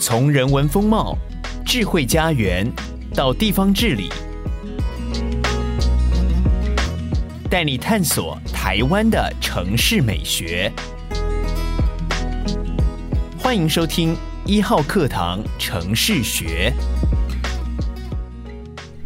从人文风貌、智慧家园到地方治理，带你探索台湾的城市美学。欢迎收听一号课堂城市学。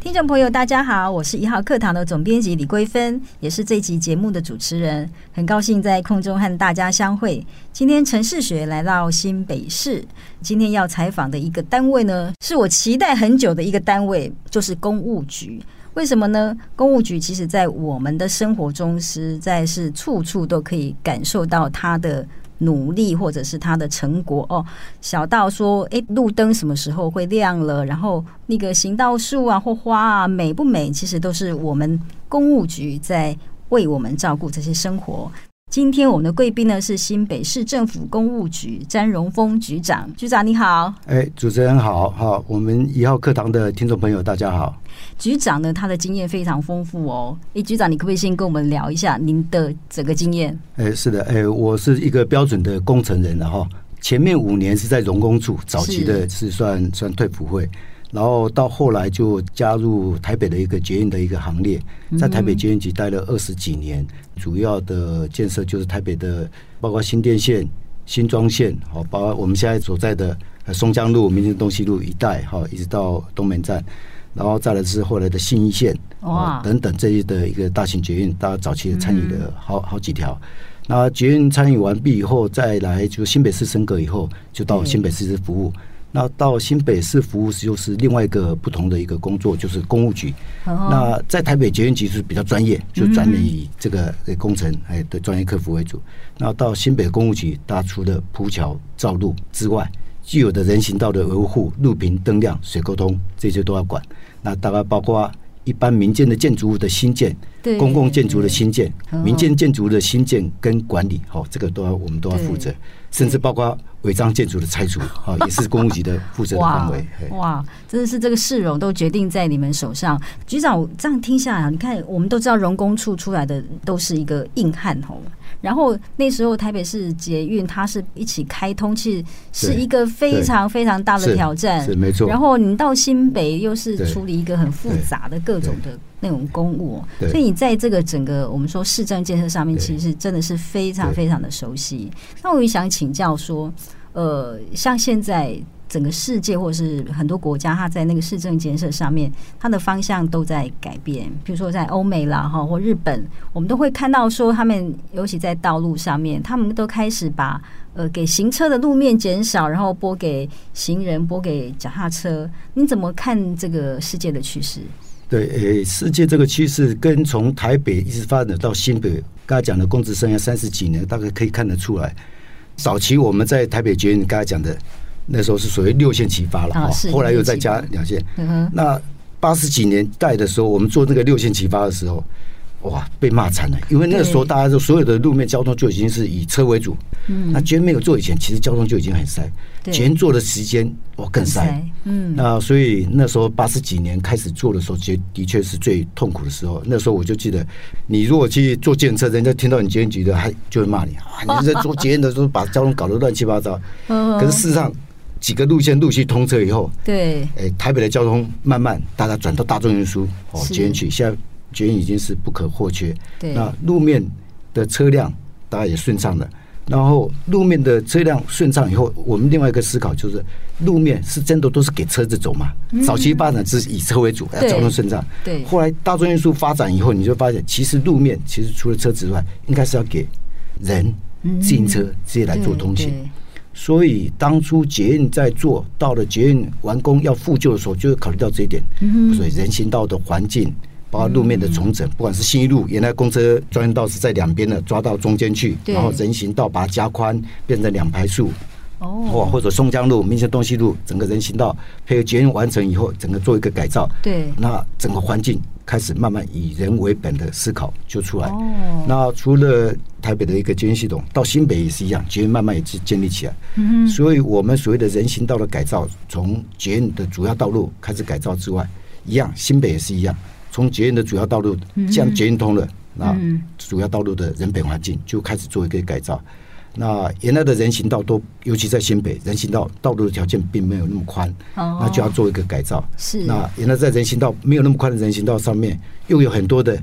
听众朋友，大家好，我是一号课堂的总编辑李桂芬，也是这集节目的主持人。很高兴在空中和大家相会。今天城市学来到新北市，今天要采访的一个单位呢，是我期待很久的一个单位，就是公务局。为什么呢？公务局其实在我们的生活中，实在是处处都可以感受到它的。努力或者是他的成果哦，小到说，哎，路灯什么时候会亮了？然后那个行道树啊或花啊美不美？其实都是我们公务局在为我们照顾这些生活。今天我们的贵宾呢是新北市政府公务局詹荣峰局长，局长你好。哎，主持人好，好，我们一号课堂的听众朋友大家好。局长呢，他的经验非常丰富哦。哎，局长，你可不可以先跟我们聊一下您的整个经验？哎，是的，哎，我是一个标准的工程人了哈。前面五年是在荣工处，早期的是算是算退普会。然后到后来就加入台北的一个捷运的一个行列，在台北捷运局待了二十几年，主要的建设就是台北的，包括新店线、新庄线，好，包括我们现在所在的松江路、民生东西路一带，哈，一直到东门站，然后再来是后来的新一线，哇，等等这些的一个大型捷运，大家早期参与了好好几条。那捷运参与完毕以后，再来就新北市升格以后，就到新北市服务。那到新北市服务就是另外一个不同的一个工作，就是公务局。那在台北捷运局是比较专业，就专门以这个工程哎的专业客服为主。那到新北公务局，大家除了铺桥造路之外，既有的人行道的维护、路平灯亮、水沟通这些都要管。那大概包括一般民间的建筑物的新建、公共建筑的新建、民间建筑的新建跟管理，好，这个都要我们都要负责。甚至包括违章建筑的拆除啊，也是公务局的负责的范围。哇，真的是这个市容都决定在你们手上。局长，我这样听下来，你看，我们都知道荣工处出来的都是一个硬汉吼。然后那时候台北市捷运它是一起开通，其实是一个非常非常大的挑战，是没错。然后你到新北又是处理一个很复杂的各种的那种公务，所以你在这个整个我们说市政建设上面，其实真的是非常非常的熟悉。那我也想请教说，呃，像现在。整个世界或者是很多国家，它在那个市政建设上面，它的方向都在改变。比如说在欧美啦，哈或日本，我们都会看到说，他们尤其在道路上面，他们都开始把呃给行车的路面减少，然后拨给行人，拨给脚踏车。你怎么看这个世界的趋势？对，诶，世界这个趋势跟从台北一直发展到新北，刚才讲的公职生涯三十几年，大概可以看得出来。早期我们在台北捷运，刚才讲的。那时候是属于六线起发了哈，后来又再加两线。那八十几年代的时候，我们做那个六线起发的时候，哇，被骂惨了，因为那个时候大家就所有的路面交通就已经是以车为主。嗯，那捷运没有做以前，其实交通就已经很塞。捷运做的时间哇更塞。嗯，那所以那时候八十几年开始做的时候，其实的确是最痛苦的时候。那时候我就记得，你如果去做捷运车，人家听到你捷运局的，还就会骂你啊，你在做捷运的时候把交通搞得乱七八糟。可是事实上。几个路线陆续通车以后，对，哎，台北的交通慢慢大家转到大众运输哦，捷运去，现在捷运已经是不可或缺。对，那路面的车辆大家也顺畅了。然后路面的车辆顺畅以后，我们另外一个思考就是，路面是真的都是给车子走嘛？嗯、早期发展是以车为主，要交通顺畅。对，后来大众运输发展以后，你就发现其实路面其实除了车子之外，应该是要给人、自行车这些来做通行。所以当初捷运在做到了捷运完工要复旧的时候，就会考虑到这一点。所以人行道的环境，包括路面的重整，不管是新一路，原来公车专用道是在两边的，抓到中间去，然后人行道把它加宽，变成两排树。哦，或者松江路、民生东西路，整个人行道配合捷运完成以后，整个做一个改造。对，那整个环境开始慢慢以人为本的思考就出来。哦，那除了台北的一个捷运系统，到新北也是一样，捷运慢慢也是建立起来。嗯，所以我们所谓的人行道的改造，从捷运的主要道路开始改造之外，一样，新北也是一样，从捷运的主要道路，像捷运通了，那主要道路的人本环境就开始做一个改造。那原来的人行道都，尤其在新北，人行道道路的条件并没有那么宽，哦、那就要做一个改造。是，那原来在人行道没有那么宽的人行道上面，又有很多的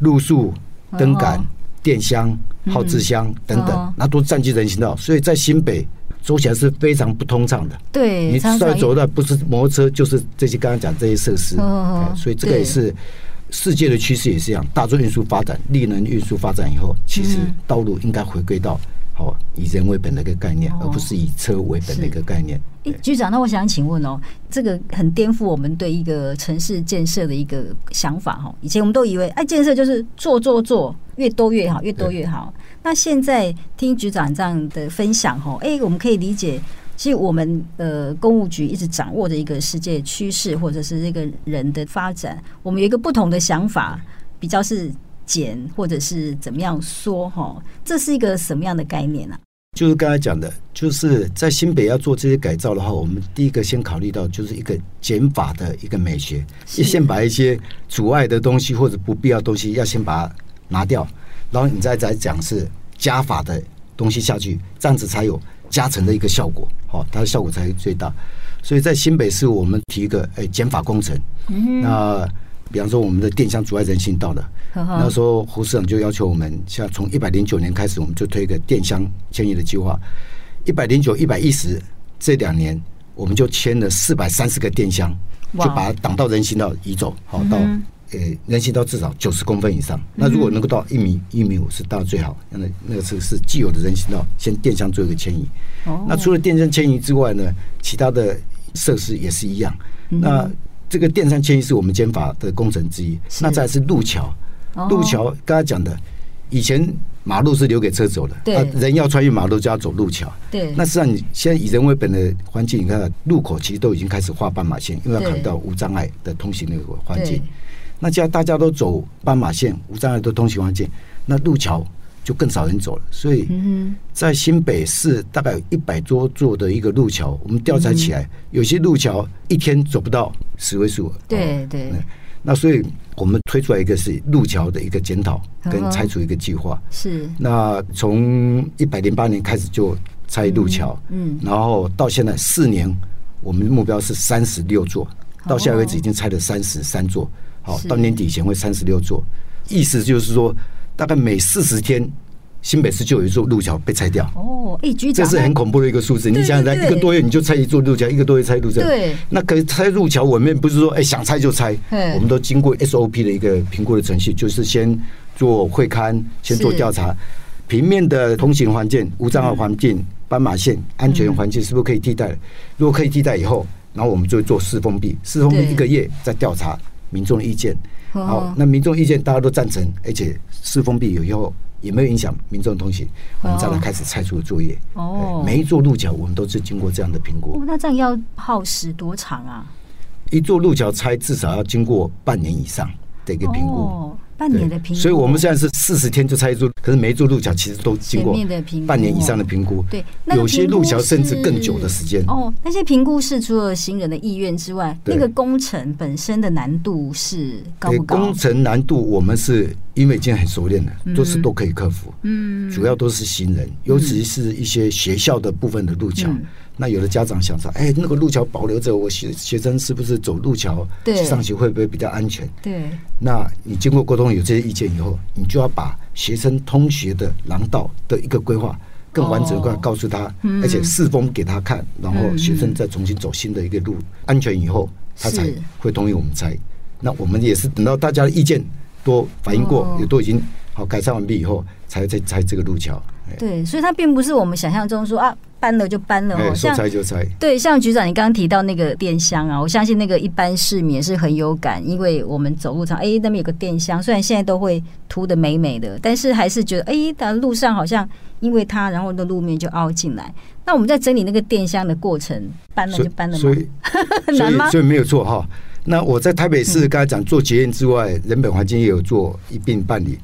路树、灯杆、哦、电箱、号志箱等等，哦、那都占据人行道，所以在新北走起来是非常不通畅的。对，你再走的不是摩托车，就是这些刚刚讲这些设施。哦，所以这个也是。世界的趋势也是一样，大众运输发展、力能运输发展以后，其实道路应该回归到好以人为本的一个概念，而不是以车为本的一个概念。哎，局长，那我想请问哦，这个很颠覆我们对一个城市建设的一个想法哈。以前我们都以为，哎，建设就是做做做，越多越好，越多越好。那现在听局长这样的分享哈，哎，我们可以理解。其实我们呃，公务局一直掌握着一个世界趋势，或者是这个人的发展。我们有一个不同的想法，比较是减，或者是怎么样缩哈？这是一个什么样的概念呢、啊？就是刚才讲的，就是在新北要做这些改造的话，我们第一个先考虑到就是一个减法的一个美学，先把一些阻碍的东西或者不必要的东西要先把它拿掉，然后你再再讲是加法的东西下去，这样子才有。加成的一个效果，好，它的效果才最大。所以在新北市，我们提一个诶减法工程。那比方说，我们的电箱阻碍人行道的，那时候胡市长就要求我们，像从一百零九年开始，我们就推一个电箱迁移的计划。一百零九、一百一十这两年，我们就迁了四百三十个电箱，就把它挡到人行道移走，好到。呃，人行道至少九十公分以上。那如果能够到一米一米五，是当然最好。那那个是是既有的人行道，先电箱做一个迁移。那除了电箱迁移之外呢，其他的设施也是一样。那这个电箱迁移是我们减法的工程之一。那再是路桥，路桥刚才讲的，以前马路是留给车走的，对，人要穿越马路就要走路桥。对，那实际上你现在以人为本的环境，你看路口其实都已经开始画斑马线，因为要考虑到无障碍的通行那个环境。那既然大家都走斑马线，无障碍的通行环境，那路桥就更少人走了。所以，在新北市大概有一百多座的一个路桥，我们调查起来，有些路桥一天走不到十位数。对对。那所以我们推出来一个是路桥的一个检讨跟拆除一个计划。是。那从一百零八年开始就拆路桥，嗯，然后到现在四年，我们的目标是三十六座，到现在为止已经拆了三十三座。好，到年底前会三十六座，意思就是说，大概每四十天，新北市就有一座路桥被拆掉。哦，哎，局长，这是很恐怖的一个数字。你想想看，一个多月你就拆一座路桥，一个多月拆路桥。对，那可是拆路桥，我们不是说哎想拆就拆，我们都经过 SOP 的一个评估的程序，就是先做会勘，先做调查，平面的通行环境、无障碍环境、斑马线安全环境是不是可以替代？如果可以替代以后，然后我们就做四封闭，四封闭一个月再调查。民众的意见，好，那民众意见大家都赞成，而且四封闭有以后也没有影响民众的通行，我们再来开始拆除作业。哦，每一座路桥我们都是经过这样的评估。哦，那这样要耗时多长啊？一座路桥拆至少要经过半年以上的一个评估。半年的评估，所以我们现在是四十天就拆一座，可是每一座路桥其实都经过半年以上的评估。对，有些路桥甚至更久的时间。哦，那些评估是除了行人的意愿之外，那个工程本身的难度是高不高？工程难度我们是因为已经很熟练了，都是都可以克服。嗯，主要都是行人，尤其是一些学校的部分的路桥。那有的家长想说，哎，那个路桥保留着，我学学生是不是走路桥去上学会不会比较安全？对。那你经过沟通有这些意见以后，你就要把学生通学的廊道的一个规划更完整的告诉他，而且四封给他看，然后学生再重新走新的一个路，安全以后，他才会同意我们拆。那我们也是等到大家的意见都反映过，也都已经好改善完毕以后，才再拆这个路桥。对，所以它并不是我们想象中说啊。搬了就搬了哦，说拆就拆。对，像局长你刚刚提到那个电箱啊，我相信那个一般市民也是很有感，因为我们走路上，哎，那边有个电箱，虽然现在都会涂的美美的，但是还是觉得，哎，的路上好像因为它，然后那路面就凹进来。那我们在整理那个电箱的过程，搬了就搬了嘛？所以，难吗？所以没有错哈。那我在台北市刚才讲做捷运之外，人本环境也有做一并办理。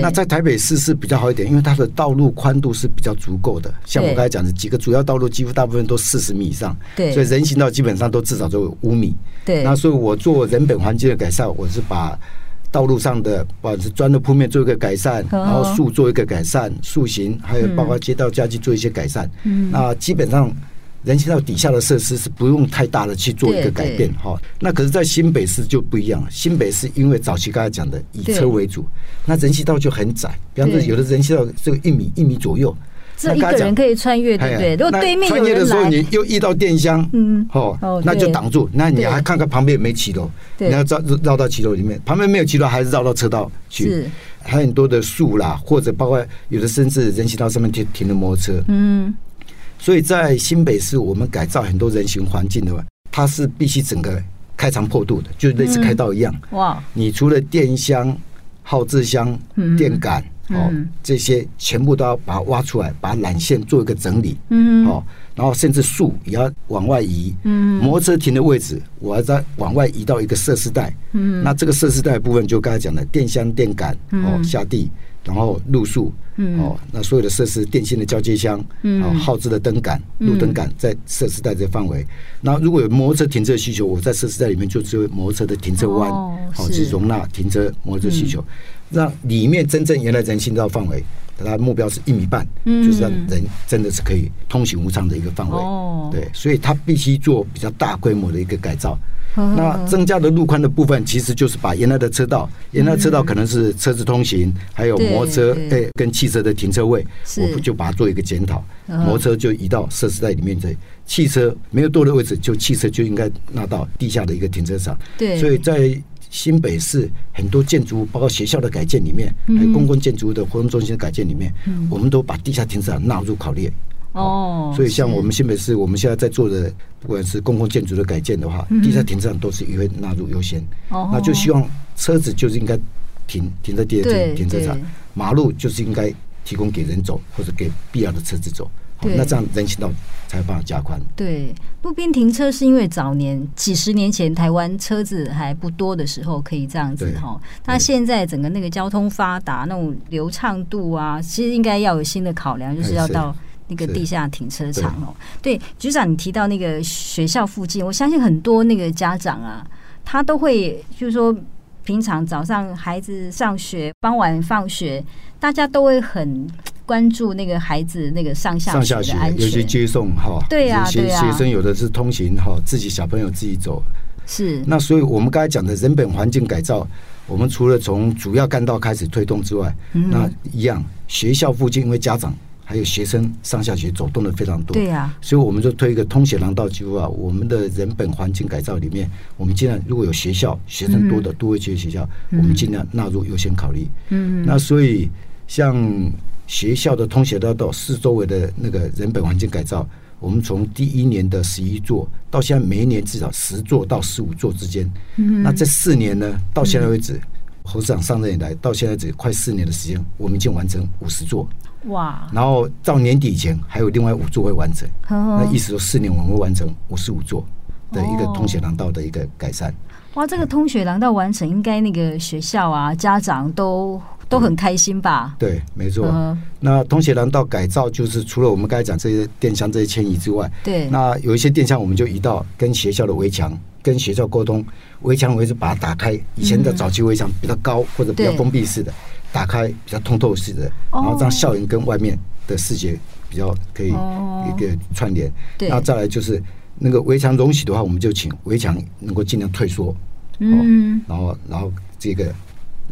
那在台北市是比较好一点，因为它的道路宽度是比较足够的。像我刚才讲的几个主要道路，几乎大部分都四十米以上，对，所以人行道基本上都至少都有五米。对，那所以我做人本环境的改善，我是把道路上的不管是砖的铺面做一个改善，然后树做一个改善，树形还有包括街道家具做一些改善。嗯，那基本上人行道底下的设施是不用太大的去做一个改变哈。那可是，在新北市就不一样了。新北市因为早期刚才讲的以车为主，那人行道就很窄，比方说有的人行道只有一米一米左右。这一个人可以穿越，对不对？如果对面有，穿越的时候你又遇到电箱，嗯，哦，那就挡住。那你还看看旁边有没有骑楼，你要绕绕到骑楼里面。旁边没有骑楼，还是绕到车道去。还有很多的树啦，或者包括有的甚至人行道上面停停的摩托车。嗯，所以在新北市，我们改造很多人行环境的话，它是必须整个开肠破肚的，就类似开道一样。哇！你除了电箱、号志箱、电杆。哦，这些全部都要把它挖出来，把缆线做一个整理。嗯，哦，然后甚至树也要往外移。嗯，摩托车停的位置，我要再往外移到一个设施带。嗯，那这个设施带的部分就刚才讲的电箱、电杆哦下地，然后路树。嗯，哦，那所有的设施、电信的交接箱，嗯，号志的灯杆、路灯杆在设施带这范围。然后如果有摩托车停车需求，我在设施带里面就只有摩托车的停车弯，哦，去容纳停车摩托车需求。那里面真正原来人行道范围，它目标是一米半，嗯、就是让人真的是可以通行无障的一个范围。哦、对，所以它必须做比较大规模的一个改造。那增加的路宽的部分，其实就是把原来的车道，原来的车道可能是车子通行，嗯、还有摩托车诶跟汽车的停车位，我们就把它做一个检讨。摩托车就移到设施带里面去，汽车没有多的位置，就汽车就应该纳到地下的一个停车场。对，所以在。新北市很多建筑物，包括学校的改建里面，还有公共建筑物的活动中心的改建里面，我们都把地下停车场纳入考虑。哦，所以像我们新北市，我们现在在做的，不管是公共建筑的改建的话，地下停车场都是也会纳入优先。哦，那就希望车子就是应该停停在地下停停车场，马路就是应该提供给人走或者给必要的车子走。对，那这样人行道才有办法加宽。对，路边停车是因为早年几十年前台湾车子还不多的时候可以这样子哈。那现在整个那个交通发达，那种流畅度啊，其实应该要有新的考量，就是要到那个地下停车场哦。对，局长，你提到那个学校附近，我相信很多那个家长啊，他都会就是说，平常早上孩子上学，傍晚放学，大家都会很。关注那个孩子那个上下学的安全，尤其接送哈。对呀，有些学生有的是通行哈，自己小朋友自己走。是。那所以我们刚才讲的人本环境改造，我们除了从主要干道开始推动之外，那一样学校附近，因为家长还有学生上下学走动的非常多。对呀。所以我们就推一个通学廊道计划。我们的人本环境改造里面，我们尽量如果有学校学生多的多一些学校，我们尽量纳入优先考虑。嗯。那所以像。学校的通学道道四周围的那个人本环境改造，我们从第一年的十一座到现在每一年至少十座到十五座之间。嗯，那这四年呢，到现在为止，侯市长上任以来到现在只快四年的时间，我们已经完成五十座。哇！然后到年底以前还有另外五座会完成。那意思说四年我们会完成五十五座的一个通学廊道的一个改善。哇，这个通学廊道完成，应该那个学校啊，家长都。都很开心吧？对，没错。Uh. 那通学廊道改造就是除了我们刚才讲这些电箱这些迁移之外，对。那有一些电箱我们就移到跟学校的围墙，跟学校沟通，围墙围是把它打开。以前的早期围墙比较高或者比较封闭式的，对打开比较通透式的，然后让校园跟外面的视觉比较可以一个串联。对。然后再来就是那个围墙容许的话，我们就请围墙能够尽量退缩。嗯。然后，然后这个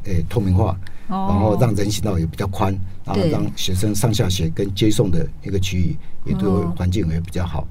诶、欸、透明化。然后让人行道也比较宽，然后让学生上下学跟接送的一个区域也对环境也比较好。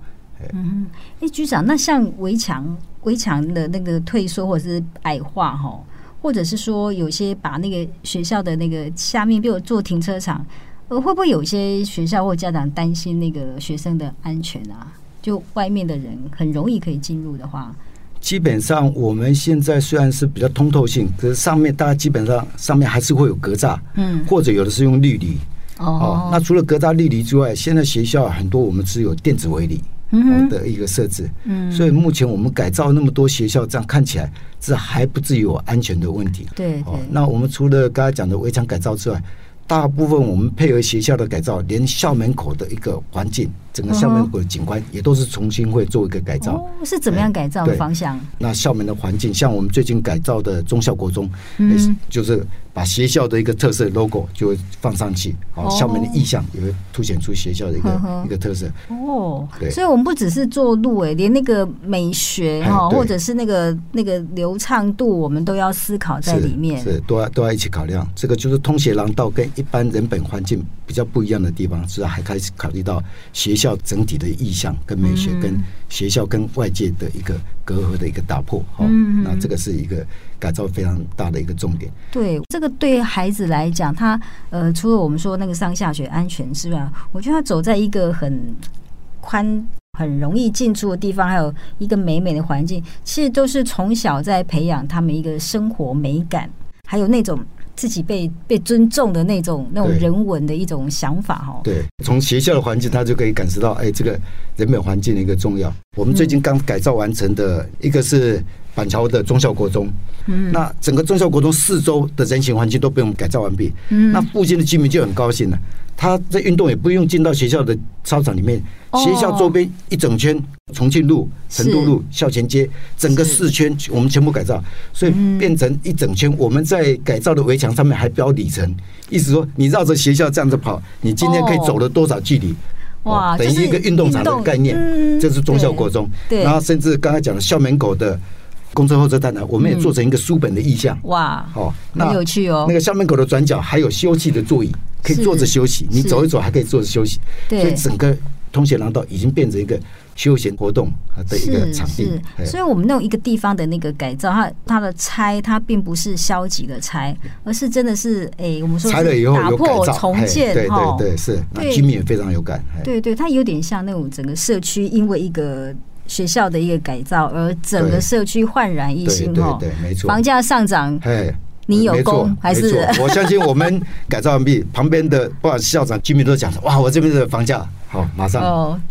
嗯，哎，局长，那像围墙围墙的那个退缩或者是矮化哈，或者是说有些把那个学校的那个下面，比如做停车场，呃，会不会有些学校或家长担心那个学生的安全啊？就外面的人很容易可以进入的话。基本上我们现在虽然是比较通透性，可是上面大家基本上上面还是会有格栅，嗯，或者有的是用绿篱，哦，那除了格栅绿篱之外，现在学校很多我们只有电子围篱，嗯的一个设置，嗯，所以目前我们改造那么多学校，这样看起来这还不至于有安全的问题，对，哦，那我们除了刚才讲的围墙改造之外，大部分我们配合学校的改造，连校门口的一个环境。整个校门口的景观也都是重新会做一个改造，哦，是怎么样改造的方向？那校门的环境，像我们最近改造的中校国中，嗯，就是把学校的一个特色 logo 就会放上去，哦，校门的意象也会凸显出学校的一个一个特色。哦，对，所以我们不只是做路，哎，连那个美学哈，或者是那个那个流畅度，我们都要思考在里面，是都要都要一起考量。这个就是通学廊道跟一般人本环境比较不一样的地方，是还开始考虑到学校。整体的意向跟美学，跟学校跟外界的一个隔阂的一个打破，哈，那这个是一个改造非常大的一个重点。对，这个对孩子来讲，他呃，除了我们说那个上下学安全之外，我觉得他走在一个很宽、很容易进出的地方，还有一个美美的环境，其实都是从小在培养他们一个生活美感，还有那种。自己被被尊重的那种那种人文的一种想法哈。对，从学校的环境，他就可以感受到，哎，这个人本环境的一个重要。我们最近刚改造完成的一个是板桥的中校国中，嗯，那整个中校国中四周的人行环境都被我们改造完毕，嗯，那附近的居民就很高兴了。他在运动也不用进到学校的操场里面，学校周边一整圈，重庆路、成都路、校前街，整个四圈我们全部改造，所以变成一整圈。我们在改造的围墙上面还标里程，意思说你绕着学校这样子跑，你今天可以走了多少距离？哇，等于一个运动场的概念。这是中校国中，然后甚至刚才讲的校门口的公车候车站呢，我们也做成一个书本的意象。哇，哦，很有趣哦。那个校门口的转角还有休憩的座椅。可以坐着休息，你走一走还可以坐着休息，所以整个通学廊道已经变成一个休闲活动的一个场地。所以，我们那种一个地方的那个改造，它它的拆，它并不是消极的拆，而是真的是哎，我们说拆了以后打破重建，对对对，是，那居民也非常有感。对对，它有点像那种整个社区因为一个学校的一个改造而整个社区焕然一新哦，对，没错，房价上涨，哎。你有功还是？我相信我们改造完毕，旁边的不管是校长、居民都讲说：“哇，我这边的房价。”好，马上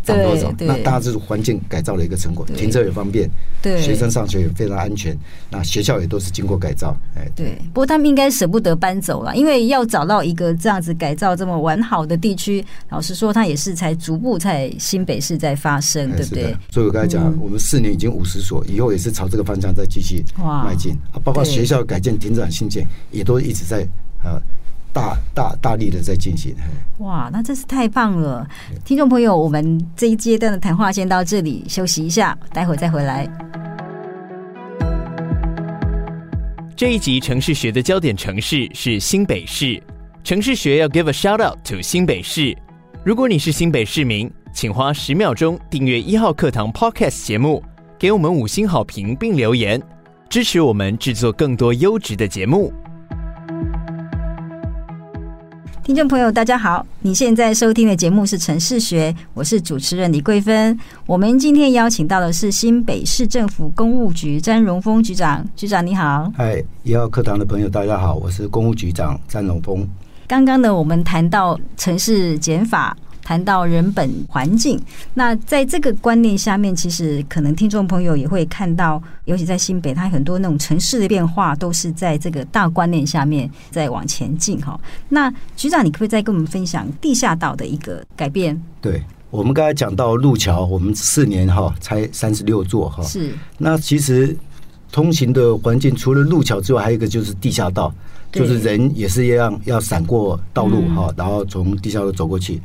涨多少？那大致是环境改造的一个成果，停车也方便，对，学生上学也非常安全。那学校也都是经过改造，哎，对。不过他们应该舍不得搬走了，因为要找到一个这样子改造这么完好的地区，老实说，它也是才逐步在新北市在发生，对不对？所以我刚才讲，我们四年已经五十所，以后也是朝这个方向再继续迈进啊。包括学校改建、停车场新建，也都一直在啊。大大大力的在进行，哇，那真是太棒了！听众朋友，我们这一阶段的谈话先到这里，休息一下，待会再回来。这一集城市学的焦点城市是新北市，城市学要 give a shout out to 新北市。如果你是新北市民，请花十秒钟订阅一号课堂 Podcast 节目，给我们五星好评并留言，支持我们制作更多优质的节目。听众朋友，大家好！你现在收听的节目是《城市学》，我是主持人李桂芬。我们今天邀请到的是新北市政府公务局詹荣峰局长，局长你好。嗨，一号课堂的朋友，大家好，我是公务局长詹荣峰。刚刚呢，我们谈到城市减法。谈到人本环境，那在这个观念下面，其实可能听众朋友也会看到，尤其在新北，它很多那种城市的变化都是在这个大观念下面在往前进哈。那局长，你可不可以再跟我们分享地下道的一个改变？对，我们刚才讲到路桥，我们四年哈才三十六座哈。是。那其实通行的环境除了路桥之外，还有一个就是地下道，就是人也是一样要闪过道路哈，然后从地下道走过去。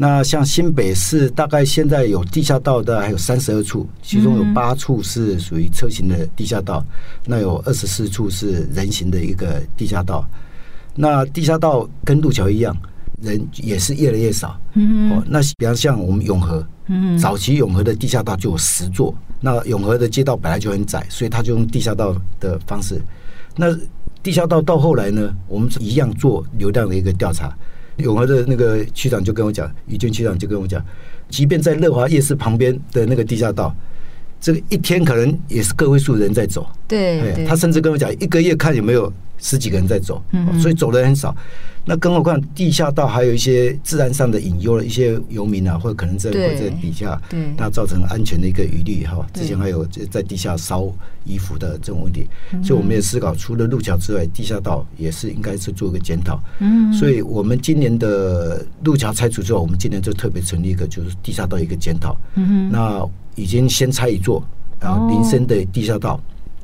那像新北市大概现在有地下道的还有三十二处，其中有八处是属于车型的地下道，那有二十四处是人行的一个地下道。那地下道跟路桥一样，人也是越来越少。哦，那比方像我们永和，早期永和的地下道就有十座，那永和的街道本来就很窄，所以他就用地下道的方式。那地下道到后来呢，我们一样做流量的一个调查。永和的那个区长就跟我讲，于军区长就跟我讲，即便在乐华夜市旁边的那个地下道，这个一天可能也是个位数人在走。对，他甚至跟我讲，一个月看有没有十几个人在走，嗯所以走的很少。那更何况地下道还有一些治安上的隐忧，一些游民啊，或者可能在会在底下，对，那造成安全的一个疑虑哈。之前还有在地下烧衣服的这种问题，所以我们也思考，除了路桥之外，地下道也是应该是做一个检讨。嗯，所以我们今年的路桥拆除之后，我们今年就特别成立一个就是地下道一个检讨。嗯，那已经先拆一座，然后林森的地下道。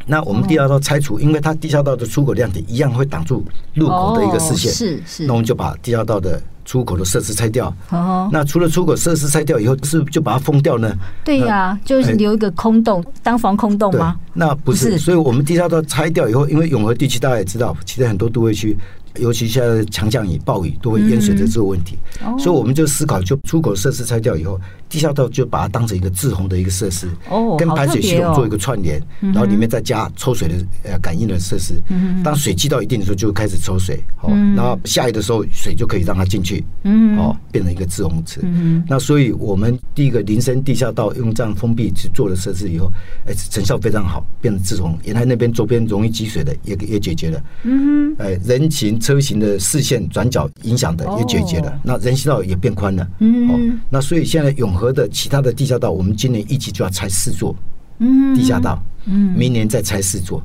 那我们地下道拆除，因为它地下道的出口亮点一样会挡住路口的一个视线，是是。那我们就把地下道的出口的设施拆掉。哦。那除了出口设施拆掉以后，是不是就把它封掉呢？对呀，就是留一个空洞，当防空洞吗？那不是，所以我们地下道拆掉以后，因为永和地区大家也知道，其实很多都会区。尤其现在强降雨、暴雨都会淹水的这个问题，所以我们就思考，就出口设施拆掉以后，地下道就把它当成一个滞洪的一个设施，哦跟排水系统做一个串联，然后里面再加抽水的呃感应的设施。当水积到一定的时候，就开始抽水，好，然后下雨的时候，水就可以让它进去，嗯哦，变成一个滞洪池。那所以我们第一个林森地下道用这样封闭去做了设施以后，哎，成效非常好，变成滞洪。沿海那边周边容易积水的也也解决了，嗯，哎，人行。车型的视线转角影响的也解决了，那人行道也变宽了。嗯，那所以现在永和的其他的地下道，我们今年一级就要拆四座。嗯，地下道，嗯，明年再拆四座。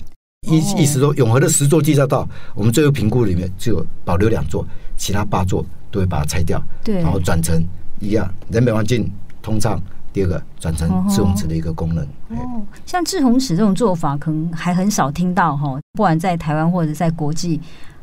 意意思说，永和的十座地下道，我们最后评估里面只有保留两座，其他八座都会把它拆掉。对，然后转成一样人本环境通畅。第二个转成滞洪池的一个功能。哦，像滞洪池这种做法，可能还很少听到哈，不管在台湾或者在国际。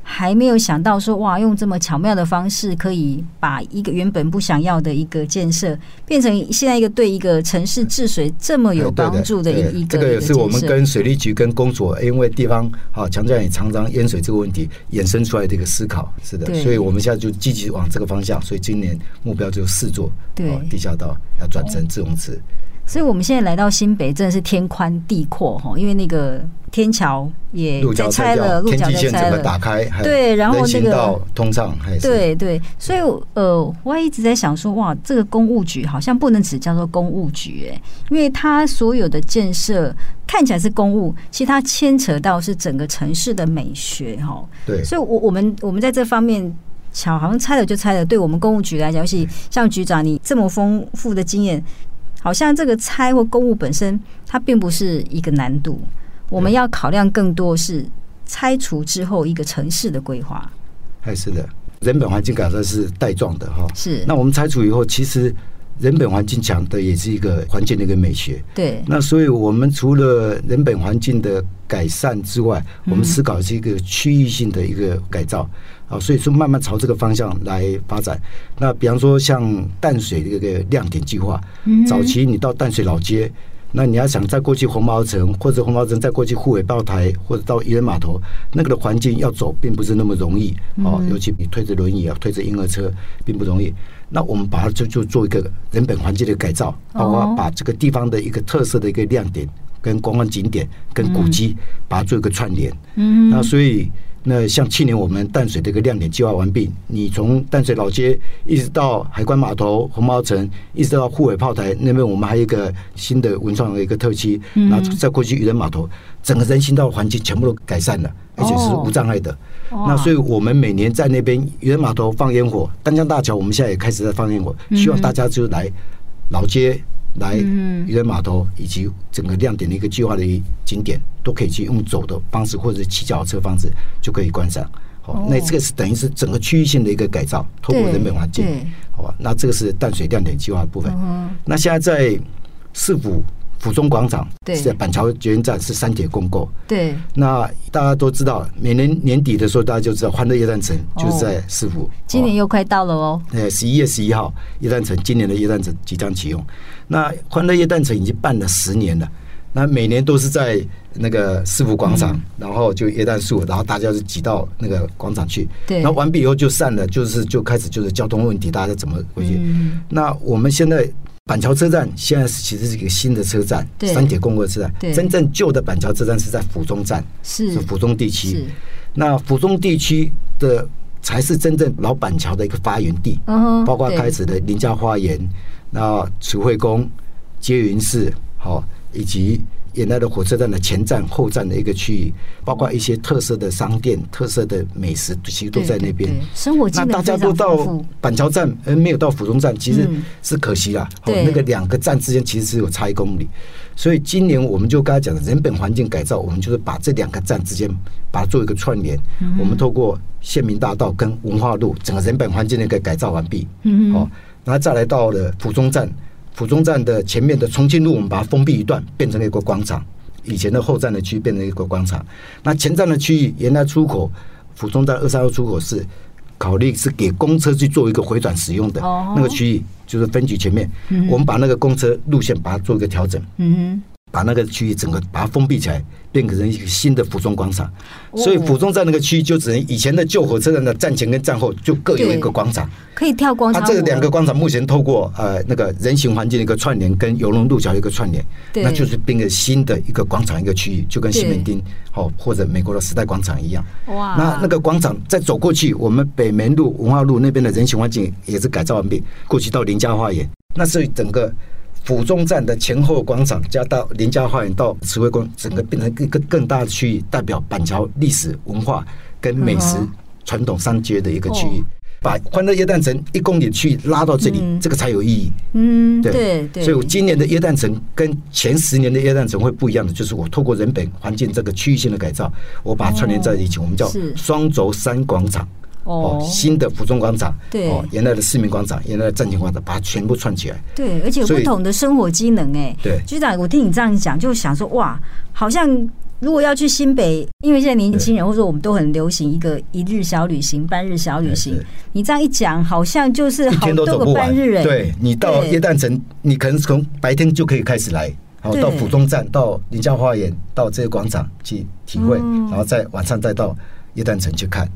还没有想到说哇，用这么巧妙的方式，可以把一个原本不想要的一个建设，变成现在一个对一个城市治水这么有帮助的一个。这个也是我们跟水利局跟公所，因为地方啊强调也常常淹水这个问题衍生出来的一个思考。是的，所以我们现在就积极往这个方向。所以今年目标就四座，对，地下道要转成滞洪池。所以我们现在来到新北，真的是天宽地阔哈，因为那个天桥也在拆了，路桥在拆了，打开，对，然后那个通畅，对对，所以呃，我还一直在想说，哇，这个公务局好像不能只叫做公务局哎，因为它所有的建设看起来是公务，其实它牵扯到是整个城市的美学哈，对，所以我我们我们在这方面巧，好像拆了就拆了，对我们公务局来讲，尤其像局长你这么丰富的经验。好像这个拆或公物本身，它并不是一个难度。我们要考量更多是拆除之后一个城市的规划。还是的，人本环境改善是带状的哈。是。那我们拆除以后，其实人本环境讲的也是一个环境的一个美学。对。那所以我们除了人本环境的改善之外，我们思考是一个区域性的一个改造。啊，所以说慢慢朝这个方向来发展。那比方说像淡水的一个亮点计划，早期你到淡水老街，那你要想再过去红毛城，或者红毛城再过去沪尾炮台，或者到渔人码头，那个的环境要走并不是那么容易。哦，尤其你推着轮椅啊，推着婴儿车，并不容易。那我们把它就就做一个人本环境的改造，包括把这个地方的一个特色的一个亮点，跟观光景点，跟古迹，把它做一个串联。嗯，那所以。那像去年我们淡水的一个亮点计划完毕，你从淡水老街一直到海关码头、红毛城，一直到护尾炮台那边，我们还有一个新的文创的一个特区，然后再过去渔人码头，整个人行道环境全部都改善了，而且是无障碍的。那所以我们每年在那边渔人码头放烟火，丹江大桥我们现在也开始在放烟火，希望大家就来老街。来渔人码头以及整个亮点的一个计划的一景点，都可以去用走的方式或者骑脚踏车方式就可以观赏。好，那这个是等于是整个区域性的一个改造，透过人本环境，好吧？那这个是淡水亮点计划的部分。那现在在市府府中广场，是在板桥捷运站是三铁共构。对，那大家都知道，每年年底的时候，大家就知道欢乐耶诞城就是在市府。今年又快到了哦。呃，十一月十一号，耶诞城今年的耶诞城即将启用。那欢乐夜诞城已经办了十年了，那每年都是在那个市府广场，然后就耶诞树，然后大家就挤到那个广场去。对。然后完毕以后就散了，就是就开始就是交通问题，大家怎么回去？那我们现在。板桥车站现在是其实是一个新的车站，三铁共构车站。真正旧的板桥车站是在府中站，是府中地区。那府中地区的才是真正老板桥的一个发源地，包括开始的林家花园、那慈惠宫、接云寺，好以及原来的火车站的前站、后站的一个区域，包括一些特色的商店、特色的美食，其实都在那边。生活那大家都到板桥站，而没有到府中站，其实是可惜啦。哦，那个两个站之间其实是有差一公里，所以今年我们就刚才讲的人本环境改造，我们就是把这两个站之间把它做一个串联。我们透过县民大道跟文化路整个人本环境的一个改造完毕。嗯，好，然后再来到了府中站。府中站的前面的重庆路，我们把它封闭一段，变成了一个广场。以前的后站的区域变成一个广场。那前站的区域，原来出口府中站二三号出口是考虑是给公车去做一个回转使用的那个区域，就是分局前面，我们把那个公车路线把它做一个调整。嗯把那个区域整个把它封闭起来，变成一个新的府中广场。所以府中站那个区域就只能以前的旧火车站的站前跟站后就各有一个广场，可以跳广场。它这两个广场目前透过呃那个人行环境的一个串联，跟游龙路桥一个串联，那就是变个新的一个广场一个区域，就跟西门町哦或者美国的时代广场一样。哇！那那个广场再走过去，我们北门路、文化路那边的人行环境也是改造完毕，过去到林家花园，那是整个。府中站的前后广场，加到林家花园到慈惠宫，整个变成一个更大的区域，代表板桥历史文化跟美食传统商街的一个区域。把欢乐耶诞城一公里区域拉到这里，这个才有意义。嗯，对对。所以我今年的耶诞城跟前十年的耶诞城会不一样的，就是我透过人本环境这个区域性的改造，我把它串联在一起，我们叫双轴山广场。哦，新的府中广场，对，哦，原来的市民广场，原来的战前广场，把它全部串起来。对，而且有不同的生活机能，哎，对，局长，我听你这样讲，就想说，哇，好像如果要去新北，因为现在年轻人或者说我们都很流行一个一日小旅行、半日小旅行。你这样一讲，好像就是好多个半日，哎，对，你到耶诞城，你可能从白天就可以开始来，然后到府中站、到林家花园、到这个广场去体会，然后再晚上再到耶诞城去看。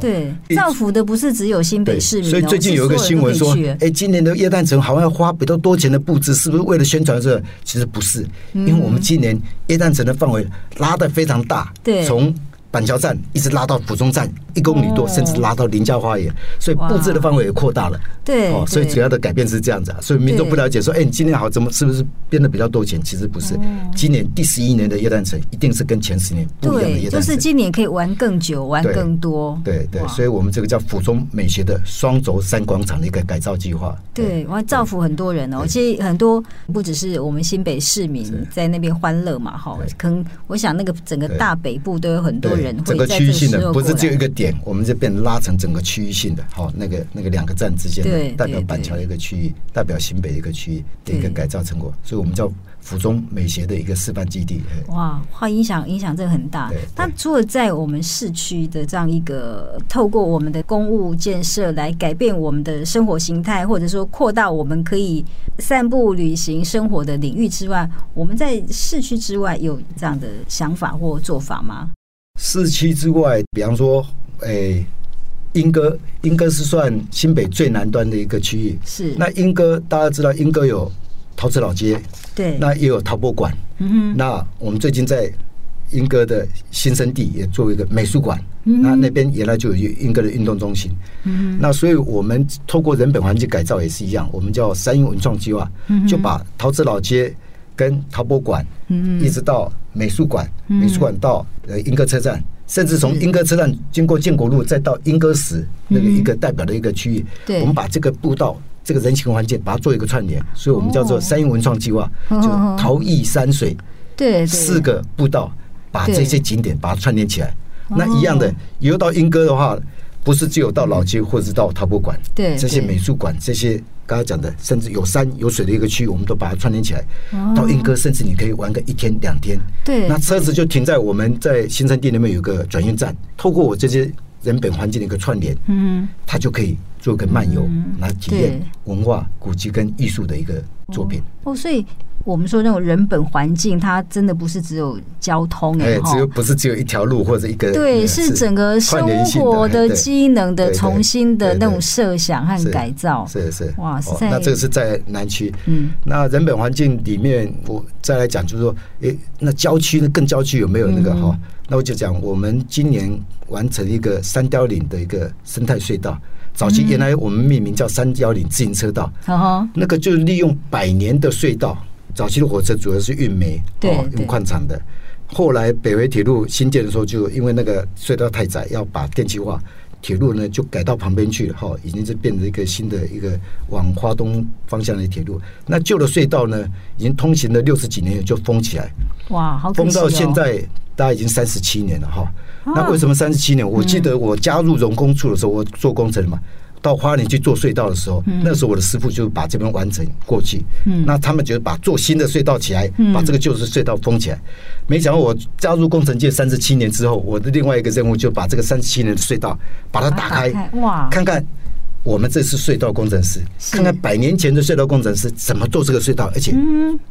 对，造福的不是只有新北市民，所以最近有一个新闻说，哎，今年的叶诞城好像要花比较多钱的布置，是不是为了宣传这个？其实不是，因为我们今年叶诞城的范围拉得非常大，对，从。板桥站一直拉到府中站一公里多，甚至拉到林家花园，所以布置的范围也扩大了。对，哦，所以主要的改变是这样子啊。所以民众不了解说，哎，你今年好，怎么是不是变得比较多钱？其实不是，今年第十一年的夜诞城一定是跟前十年不一样的耶诞城，就是今年可以玩更久，玩更多。对对，所以我们这个叫府中美学的双轴三广场的一个改造计划。对，我造福很多人哦。其实很多不只是我们新北市民在那边欢乐嘛，哈，可能我想那个整个大北部都有很多人。整个区域性的不是只有一个点，我们这边拉成整个区域性的，好，那个那个两个站之间的代表板桥的一个区域，代表新北的一个区域的一个改造成果，所以我们叫府中美学的一个示范基地。哇，话影响影响这个很大。那除了在我们市区的这样一个透过我们的公务建设来改变我们的生活形态，或者说扩大我们可以散步旅行生活的领域之外，我们在市区之外有这样的想法或做法吗？市区之外，比方说，诶、欸，莺歌，莺歌是算新北最南端的一个区域。是。那莺歌大家知道，莺歌有陶瓷老街，对。那也有陶博馆。嗯哼。那我们最近在莺歌的新生地也做一个美术馆。嗯。那那边原来就有莺歌的运动中心。嗯。那所以我们透过人本环境改造也是一样，我们叫三英文创计划，就把陶瓷老街。跟陶博馆，嗯，一直到美术馆，美术馆到呃莺歌车站，甚至从莺歌车站经过建国路，再到莺歌石那个一个代表的一个区域，对，我们把这个步道、这个人行环境，把它做一个串联，所以我们叫做三英文创计划，就陶艺山水，对，四个步道，把这些景点把它串联起来。那一样的，以后到莺歌的话，不是只有到老街或者是到陶博馆，对，这些美术馆这些。刚才讲的，甚至有山有水的一个区域，我们都把它串联起来。到莺歌，甚至你可以玩个一天两天。对，那车子就停在我们在新生地那边有个转运站，透过我这些人本环境的一个串联，嗯，它就可以做个漫游，来体验文化古迹跟艺术的一个作品。哦，所以。我们说那种人本环境，它真的不是只有交通哎，只有不是只有一条路或者一个，对，是整个生活的机能的重新的那种设想和改造，是是哇，那这个是在南区，嗯，那人本环境里面，我再来讲，就是说，诶，那郊区呢，更郊区有没有那个哈？那我就讲，我们今年完成一个三貂岭的一个生态隧道，早期原来我们命名叫三貂岭自行车道，那个就是利用百年的隧道。早期的火车主要是运煤，对，用矿产的。后来北回铁路新建的时候，就因为那个隧道太窄，要把电气化。铁路呢就改到旁边去了哈，已经是变成一个新的一个往花东方向的铁路。那旧的隧道呢，已经通行了六十几年就封起来。哇，好哦，封到现在，大概已经三十七年了哈。那为什么三十七年？我记得我加入荣工处的时候，我做工程嘛。到花莲去做隧道的时候，那时候我的师傅就把这边完成过去。那他们觉得把做新的隧道起来，把这个旧的隧道封起来。没想到我加入工程界三十七年之后，我的另外一个任务就把这个三十七年的隧道把它打开，哇！看看我们这次隧道工程师，看看百年前的隧道工程师怎么做这个隧道，而且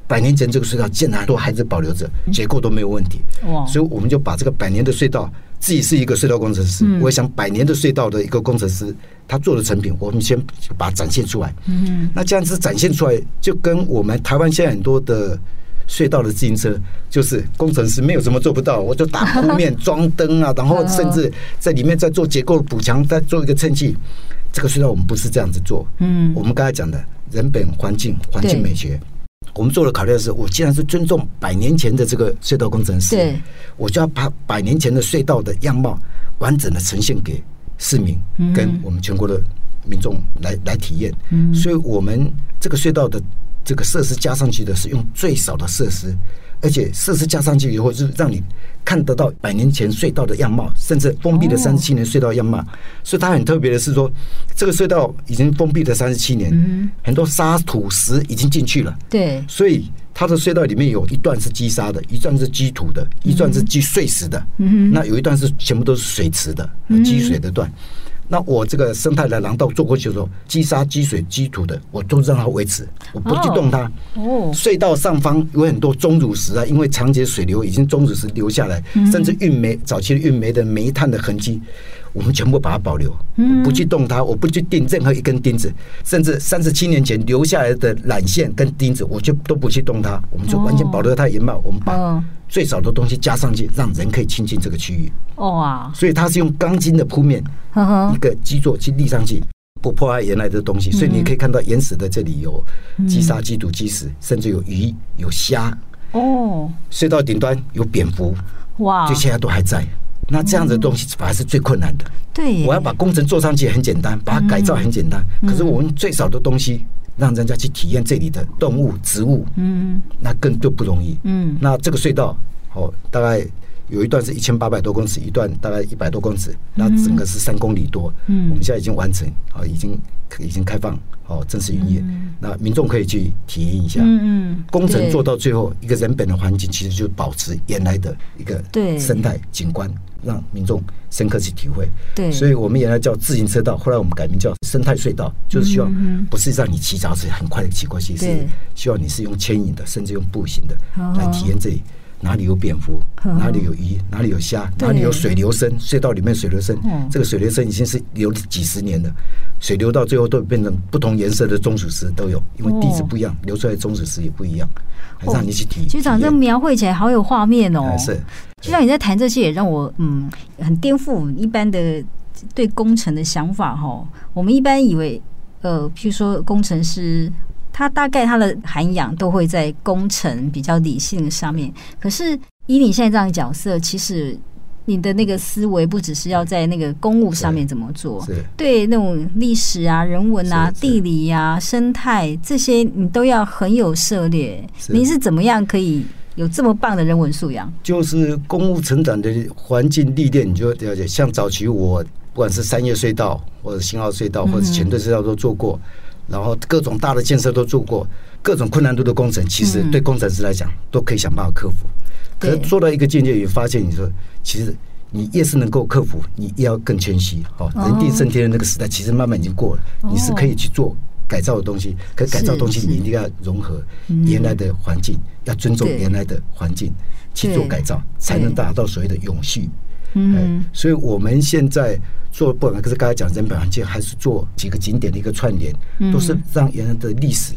百年前这个隧道竟然都还是保留着，结构都没有问题。哇！所以我们就把这个百年的隧道。自己是一个隧道工程师，我也想百年的隧道的一个工程师，他做的成品，我们先把它展现出来。嗯，那这样子展现出来，就跟我们台湾现在很多的隧道的自行车，就是工程师没有什么做不到，我就打铺面、装灯啊，然后甚至在里面再做结构补强，再做一个衬砌。这个隧道我们不是这样子做，嗯，我们刚才讲的人本环境、环境美学。我们做的考虑的是，我既然是尊重百年前的这个隧道工程师，对，我就要把百年前的隧道的样貌完整的呈现给市民跟我们全国的民众来来体验。嗯，所以我们这个隧道的这个设施加上去的是用最少的设施。而且设施加上去以后，是让你看得到百年前隧道的样貌，甚至封闭的三十七年隧道样貌。所以它很特别的是说，这个隧道已经封闭了三十七年，很多沙土石已经进去了。对，所以它的隧道里面有一段是积沙的，一段是积土的，一段是积碎石的。嗯那有一段是全部都是水池的，积水的段。那我这个生态的廊道做过去的时候，积沙、积水、积土的，我都让它维持，我不去动它。哦，隧道上方有很多钟乳石啊，因为长期水流已经钟乳石流下来，甚至运煤早期的运煤的煤炭的痕迹，我们全部把它保留，不去动它，我不去钉任何一根钉子，甚至三十七年前留下来的缆线跟钉子，我就都不去动它，我们就完全保留它原貌，我们把。最少的东西加上去，让人可以亲近这个区域。哇！所以它是用钢筋的铺面，一个基座去立上去，不破坏原来的东西。所以你可以看到原始的这里有积沙、积土、积石，甚至有鱼、有虾。哦，隧道顶端有蝙蝠。哇！这些都还在。那这样子的东西反而是最困难的。对，我要把工程做上去很简单，把它改造很简单。可是我们最少的东西。让人家去体验这里的动物、植物，嗯，那更就不容易，嗯。那这个隧道，哦，大概有一段是一千八百多公尺，一段大概一百多公尺，那整个是三公里多，嗯。我们现在已经完成，啊，已经已经开放，哦，正式营业。那民众可以去体验一下，嗯，工程做到最后，一个人本的环境其实就保持原来的一个生态景观。让民众深刻去体会，对，所以我们原来叫自行车道，后来我们改名叫生态隧道，就是希望不是让你骑脚车很快的骑过去，是希望你是用牵引的，甚至用步行的来体验这里哪里有蝙蝠，哪里有鱼，哪里有虾，哪里有水流声，隧道里面水流声，这个水流声已经是流了几十年了，水流到最后都变成不同颜色的钟乳石都有，因为地质不一样，流出来的钟乳石也不一样。让你去体，局长这描绘起来好有画面哦。是，就像你在谈这些，也让我嗯很颠覆一般的对工程的想法哈。我们一般以为，呃，譬如说工程师，他大概它的涵养都会在工程比较理性的上面。可是以你现在这样的角色，其实。你的那个思维不只是要在那个公务上面怎么做，对那种历史啊、人文啊、地理啊、生态这些，你都要很有涉猎。您是怎么样可以有这么棒的人文素养？就是公务成长的环境历练，你就了解。像早期我不管是三叶隧道，或者新澳隧道，或者前段隧道都做过，然后各种大的建设都做过，各种困难度的工程，其实对工程师来讲都可以想办法克服。可是做到一个境界，也发现你说，其实你越是能够克服，你越要更谦虚。好，人定胜天的那个时代，其实慢慢已经过了。你是可以去做改造的东西，可改造的东西你一定要融合原来的环境，要尊重原来的环境去做改造，才能达到所谓的永续。嗯，所以我们现在做，不管是刚才讲人本环境，还是做几个景点的一个串联，都是让原来的历史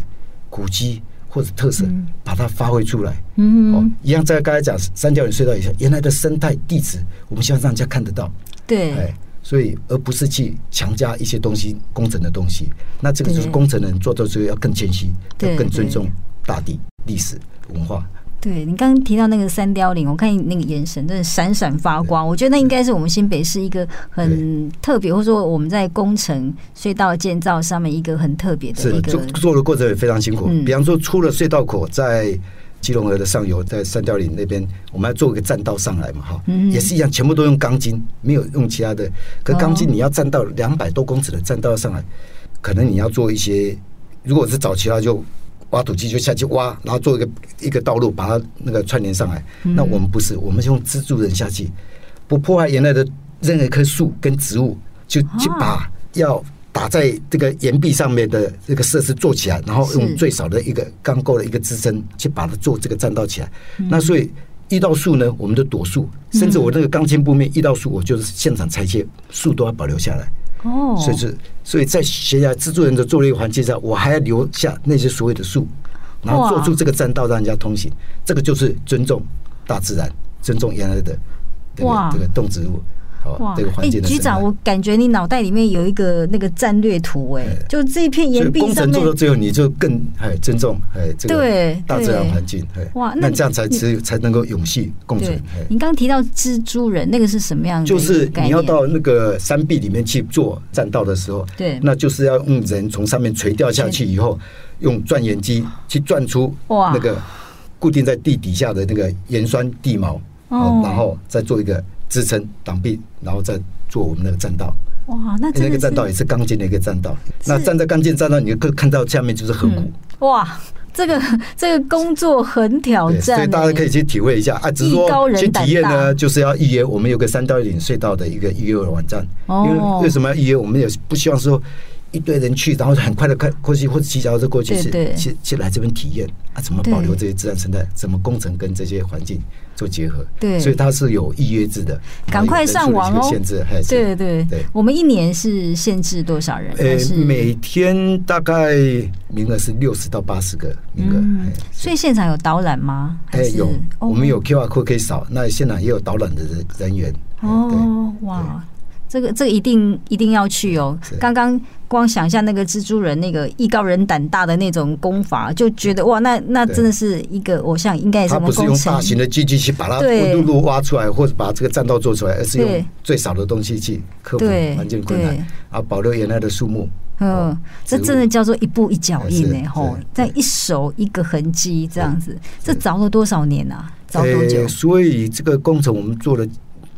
古迹。或者特色，把它发挥出来。嗯，哦，一样在刚才讲三角岭隧道以下，原来的生态地质，我们希望让人家看得到。对，哎，所以而不是去强加一些东西，工程的东西。那这个就是工程人做到最后要更谦虚，要更尊重大地、历史文化。对，你刚刚提到那个三凋零，我看你那个眼神真的闪闪发光。我觉得那应该是我们新北市一个很特别，或者说我们在工程隧道建造上面一个很特别的一个。是做做的过程也非常辛苦。嗯、比方说，出了隧道口，在基隆河的上游，在三凋零那边，我们要做一个栈道上来嘛，哈、嗯，也是一样，全部都用钢筋，没有用其他的。可钢筋你要站到两百多公尺的栈道上来，可能你要做一些，如果是早期的话就。挖土机就下去挖，然后做一个一个道路，把它那个串联上来。嗯、那我们不是，我们是用蜘蛛人下去，不破坏原来的任何一棵树跟植物，就去把要打在这个岩壁上面的这个设施做起来，然后用最少的一个钢构的一个支撑去把它做这个栈道起来。嗯、那所以遇到树呢，我们就躲树，甚至我那个钢筋布面遇到树，我就是现场拆卸，树都要保留下来。哦，所以是，所以在悬崖制作人的作业环境下，我还要留下那些所谓的树，然后做出这个栈道让人家通行，这个就是尊重大自然，尊重原来的这个这个动植物。哇！哎，局长，我感觉你脑袋里面有一个那个战略图，哎，就这一片岩壁上面。工程做到最后，你就更哎尊重哎这个大自然环境，哎哇，那这样才才才能够永续共存。你刚刚提到蜘蛛人，那个是什么样的？就是你要到那个山壁里面去做栈道的时候，对，那就是要用人从上面垂吊下去以后，用钻岩机去钻出哇那个固定在地底下的那个盐酸地锚，然后再做一个。支撑挡壁，然后再做我们那个栈道。哇，那那个栈道也是钢筋的一个栈道。那站在钢筋栈道，你可以看到下面就是河谷。哇，这个这个工作很挑战，所以大家可以去体会一下啊。只是说去体验呢，就是要预约。我们有个三到一岭隧道的一个预约网站。哦因为为什么要预约？我们也不希望说。一堆人去，然后很快的开过去，或者骑脚踏车过去，去去去来这边体验啊？怎么保留这些自然生态？怎么工程跟这些环境做结合？对，所以它是有预约制的，赶快上网哦！限制还是对对对。我们一年是限制多少人？呃，每天大概名额是六十到八十个名额。所以现场有导览吗？哎，有，我们有 QR code 可以扫，那现场也有导览的人人员。哦，哇。这个这个一定一定要去哦！刚刚光想象那个蜘蛛人那个艺高人胆大的那种功法，就觉得哇，那那真的是一个偶像，应该是什么？他不是用大型的机器去把它路路挖出来，或者把这个栈道做出来，而是用最少的东西去克服环境困难，啊，保留原来的树木。嗯，这真的叫做一步一脚印呢，吼，在一手一个痕迹这样子，这凿了多少年啊？凿多久？所以这个工程我们做了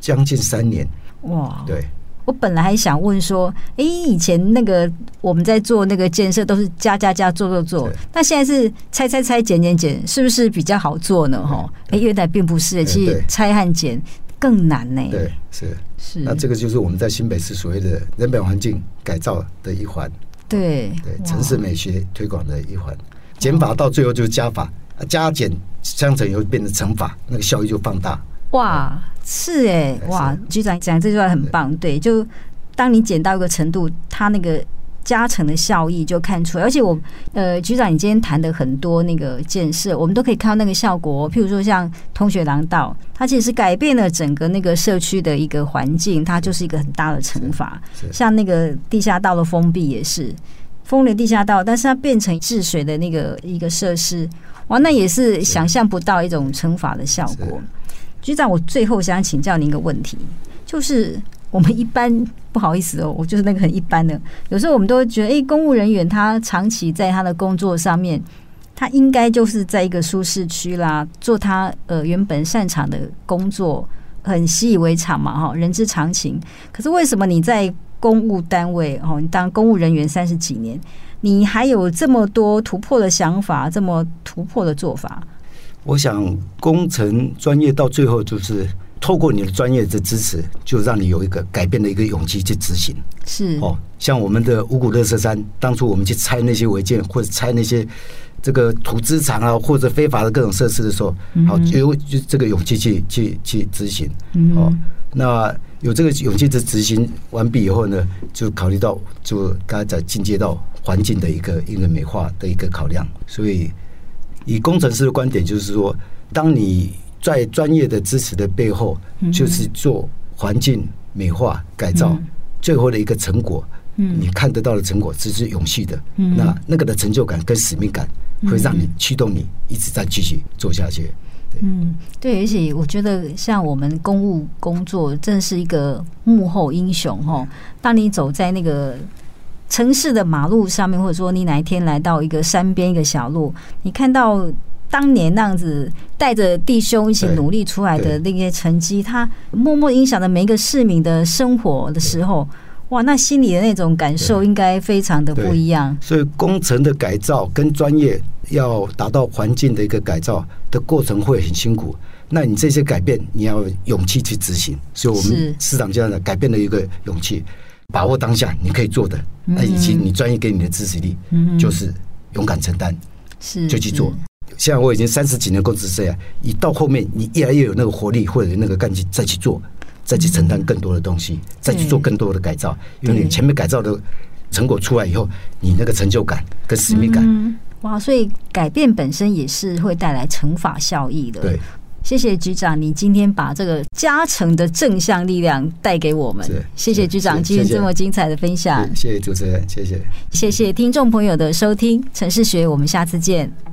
将近三年。哇，对。我本来还想问说，哎，以前那个我们在做那个建设都是加加加做做做，那现在是拆拆拆减减减，是不是比较好做呢？哈，哎，原来并不是，其实拆和减更难呢。对，是是。那这个就是我们在新北市所谓的人本环境改造的一环。对对，城市美学推广的一环，减法到最后就是加法，加减相乘以后变成乘法，那个效益就放大。哇，是哎，哇，局长讲这句话很棒，对，就当你减到一个程度，它那个加成的效益就看出来。而且我，呃，局长，你今天谈的很多那个建设，我们都可以看到那个效果。譬如说，像通学廊道，它其实是改变了整个那个社区的一个环境，它就是一个很大的惩罚。像那个地下道的封闭也是封了地下道，但是它变成治水的那个一个设施，哇，那也是想象不到一种惩罚的效果。局长，我最后想请教您一个问题，就是我们一般不好意思哦，我就是那个很一般的，有时候我们都会觉得，哎，公务人员他长期在他的工作上面，他应该就是在一个舒适区啦，做他呃原本擅长的工作，很习以为常嘛，哈，人之常情。可是为什么你在公务单位哦，你当公务人员三十几年，你还有这么多突破的想法，这么突破的做法？我想，工程专业到最后就是透过你的专业的支持，就让你有一个改变的一个勇气去执行。是哦，像我们的五谷乐色山，当初我们去拆那些违建或者拆那些这个土资产啊，或者非法的各种设施的时候，好有就这个勇气去去去执行。哦，那有这个勇气的执行完毕以后呢，就考虑到就刚才在进阶到环境的一个一个美化的一个考量，所以。以工程师的观点，就是说，当你在专业的支持的背后，就是做环境美化改造，最后的一个成果，你看得到的成果，这是永续的。那那个的成就感跟使命感，会让你驱动你一直在继续做下去。嗯，对，而且我觉得像我们公务工作，正是一个幕后英雄哈。当你走在那个城市的马路上面，或者说你哪一天来到一个山边一个小路，你看到当年那样子带着弟兄一起努力出来的那些成绩，它默默影响着每一个市民的生活的时候，哇，那心里的那种感受应该非常的不一样。所以工程的改造跟专业要达到环境的一个改造的过程会很辛苦。那你这些改变，你要勇气去执行。所以我们市长这样的改变的一个勇气。把握当下你可以做的，那以及你专业给你的支持力，就是勇敢承担，是就去做。现在我已经三十几年工程师了，你到后面你越来越有那个活力或者那个干劲，再去做，再去承担更多的东西，再去做更多的改造。因为你前面改造的成果出来以后，你那个成就感跟使命感，哇！所以改变本身也是会带来乘法效益的。对。谢谢局长，你今天把这个加成的正向力量带给我们。谢谢局长今天这么精彩的分享。谢谢主持人，谢谢。谢谢听众朋友的收听，城市学，我们下次见。